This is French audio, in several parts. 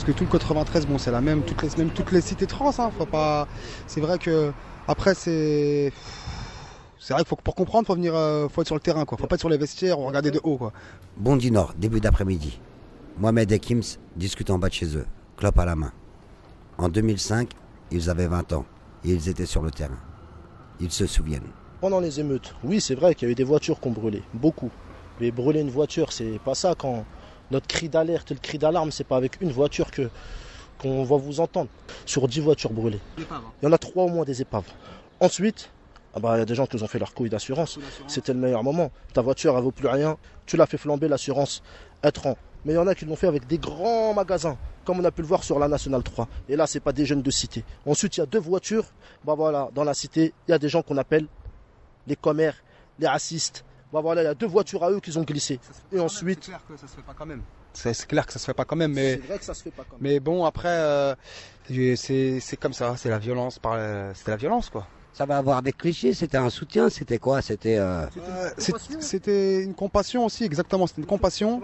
Parce que tout le 93, bon, c'est la même, toutes les, même toutes les cités trans. Hein, faut pas. C'est vrai que après, c'est. C'est vrai que pour comprendre, faut venir, euh, faut être sur le terrain, quoi. Faut pas être sur les vestiaires ou regarder de haut, quoi. Bondy Nord, début d'après-midi. Mohamed et Kims discutent en bas de chez eux, clope à la main. En 2005, ils avaient 20 ans et ils étaient sur le terrain. Ils se souviennent. Pendant les émeutes, oui, c'est vrai qu'il y a eu des voitures qui ont brûlé, beaucoup. Mais brûler une voiture, c'est pas ça quand notre cri d'alerte le cri d'alarme, c'est pas avec une voiture que qu'on va vous entendre. Sur 10 voitures brûlées. Il y en a trois au moins des épaves. Ensuite, ah bah, il y a des gens qui nous ont fait leur couille d'assurance. C'était le meilleur moment. Ta voiture, elle vaut plus rien. Tu l'as fait flamber, l'assurance, elle te rend. Mais il y en a qui l'ont fait avec des grands magasins, comme on a pu le voir sur la Nationale 3. Et là, c'est pas des jeunes de cité. Ensuite, il y a deux voitures. Bah voilà, dans la cité, il y a des gens qu'on appelle les commères, les racistes. Bah voilà, il y a deux voitures à eux qui ont glissé. Et ensuite. C'est clair que ça se fait pas quand même. C'est clair que ça se fait pas quand même, mais. C'est vrai que ça se fait pas quand même. Mais bon, après, euh, c'est comme ça. C'est la violence par. C'était la violence, quoi. Ça va avoir des clichés, c'était un soutien, c'était quoi C'était euh... c'était une compassion aussi, exactement, c'était une compassion.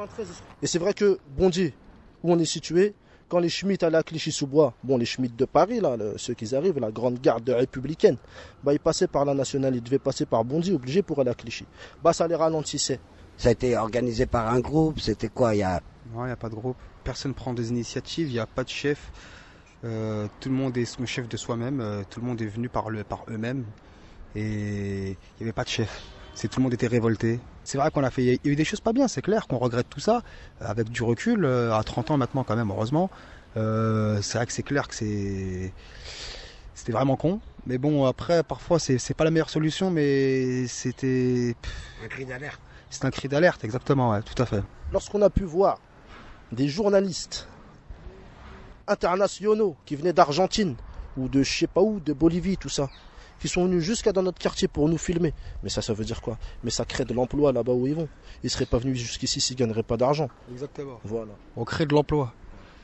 Et c'est vrai que Bondy, où on est situé, quand les Schmitt allaient à Clichy-sous-Bois, bon les Schmitt de Paris, là, ceux qui arrivent, la grande garde républicaine, bah ils passaient par la nationale, ils devaient passer par Bondy, obligés pour aller à Clichy. Bah ça les ralentissait. Ça a été organisé par un groupe, c'était quoi il y a... Non, il n'y a pas de groupe. Personne ne prend des initiatives, il n'y a pas de chef. Euh, tout le monde est son chef de soi-même, euh, tout le monde est venu par, le, par eux-mêmes et il n'y avait pas de chef. C'est tout le monde était révolté. C'est vrai qu'on a fait, il y a eu des choses pas bien, c'est clair qu'on regrette tout ça avec du recul euh, à 30 ans maintenant quand même heureusement. c'est vrai que c'est clair que c'est c'était vraiment con, mais bon après parfois c'est c'est pas la meilleure solution, mais c'était un cri d'alerte. C'est un cri d'alerte exactement, ouais, tout à fait. Lorsqu'on a pu voir des journalistes internationaux qui venaient d'Argentine ou de je sais pas où, de Bolivie, tout ça, qui sont venus jusqu'à dans notre quartier pour nous filmer. Mais ça, ça veut dire quoi? Mais ça crée de l'emploi là-bas où ils vont. Ils seraient pas venus jusqu'ici s'ils gagneraient pas d'argent. Exactement. Voilà. On crée de l'emploi.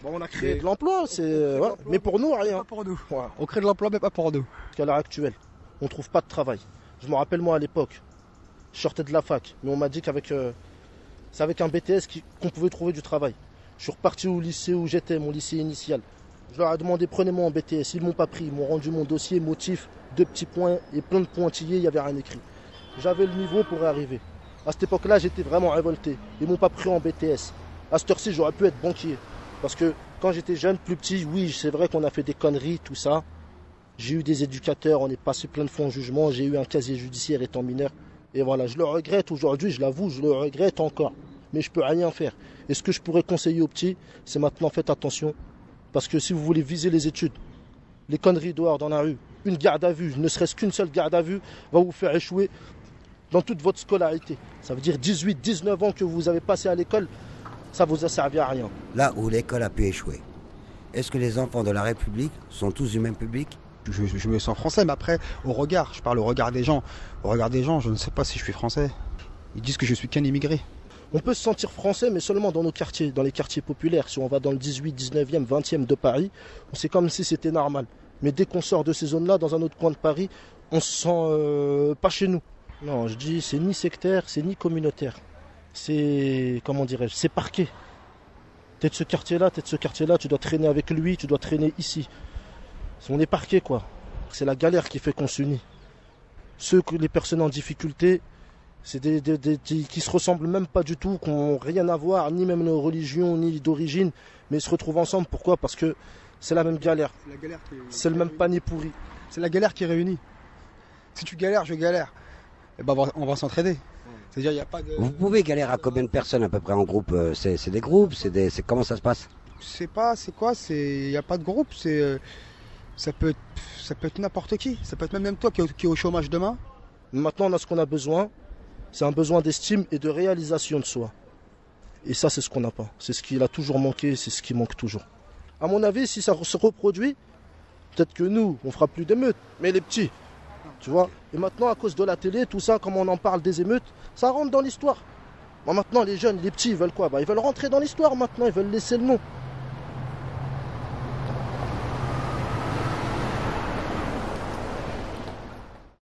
Bon, on a créé de l'emploi, c'est mais pour nous rien. Pas pour nous. On crée de l'emploi, mais pas pour nous. Qu'à l'heure actuelle, on trouve pas de travail. Je me rappelle moi à l'époque, je sortais de la fac, mais on m'a dit qu'avec euh, c'est avec un BTS qu'on pouvait trouver du travail. Je suis reparti au lycée où j'étais, mon lycée initial. Je leur ai demandé prenez-moi en BTS. Ils m'ont pas pris. Ils m'ont rendu mon dossier, motif, deux petits points et plein de pointillés. Il n'y avait rien écrit. J'avais le niveau pour arriver. À cette époque-là, j'étais vraiment révolté. Ils m'ont pas pris en BTS. À cette heure-ci, j'aurais pu être banquier. Parce que quand j'étais jeune, plus petit, oui, c'est vrai qu'on a fait des conneries, tout ça. J'ai eu des éducateurs, on est passé plein de fois en jugement. J'ai eu un casier judiciaire étant mineur. Et voilà, je le regrette aujourd'hui, je l'avoue, je le regrette encore mais je peux rien faire. Et ce que je pourrais conseiller aux petits, c'est maintenant faites attention. Parce que si vous voulez viser les études, les conneries dehors dans la rue, une garde à vue, ne serait-ce qu'une seule garde à vue, va vous faire échouer dans toute votre scolarité. Ça veut dire 18, 19 ans que vous avez passé à l'école, ça vous a servi à rien. Là où l'école a pu échouer, est-ce que les enfants de la République sont tous du même public? Je, je, me sens français, mais après, au regard, je parle au regard des gens. Au regard des gens, je ne sais pas si je suis français. Ils disent que je suis qu'un immigré. On peut se sentir français, mais seulement dans nos quartiers, dans les quartiers populaires. Si on va dans le 18, 19e, 20e de Paris, c'est comme si c'était normal. Mais dès qu'on sort de ces zones-là, dans un autre coin de Paris, on se sent euh, pas chez nous. Non, je dis, c'est ni sectaire, c'est ni communautaire. C'est, comment dirais-je, c'est parqué. T'es de ce quartier-là, t'es de ce quartier-là, tu dois traîner avec lui, tu dois traîner ici. On est parqué, quoi. C'est la galère qui fait qu'on s'unit. Ceux que les personnes en difficulté, c'est des, qui se ressemblent même pas du tout, qui n'ont rien à voir, ni même de religion, ni d'origine, mais ils se retrouvent ensemble. Pourquoi? Parce que c'est la même galère. C'est le même panier pourri. C'est la galère qui réunit. Si tu galères, je galère. Et eh ben on va s'entraider. C'est-à-dire, il a pas de... Vous pouvez galérer à combien de personnes à peu près en groupe euh, C'est des groupes C'est des... comment ça se passe? Je sais pas, c'est quoi Il n'y a pas de groupe. C'est euh, ça peut être, ça peut être n'importe qui. Ça peut être même, même toi qui est au chômage demain. Maintenant, on a ce qu'on a besoin c'est un besoin d'estime et de réalisation de soi. Et ça, c'est ce qu'on n'a pas. C'est ce qu'il a toujours manqué, c'est ce qui manque toujours. À mon avis, si ça se reproduit, peut-être que nous, on fera plus d'émeutes, mais les petits, tu vois. Et maintenant, à cause de la télé, tout ça, comme on en parle des émeutes, ça rentre dans l'histoire. maintenant, les jeunes, les petits, ils veulent quoi? Bah, Ils veulent rentrer dans l'histoire maintenant, ils veulent laisser le nom.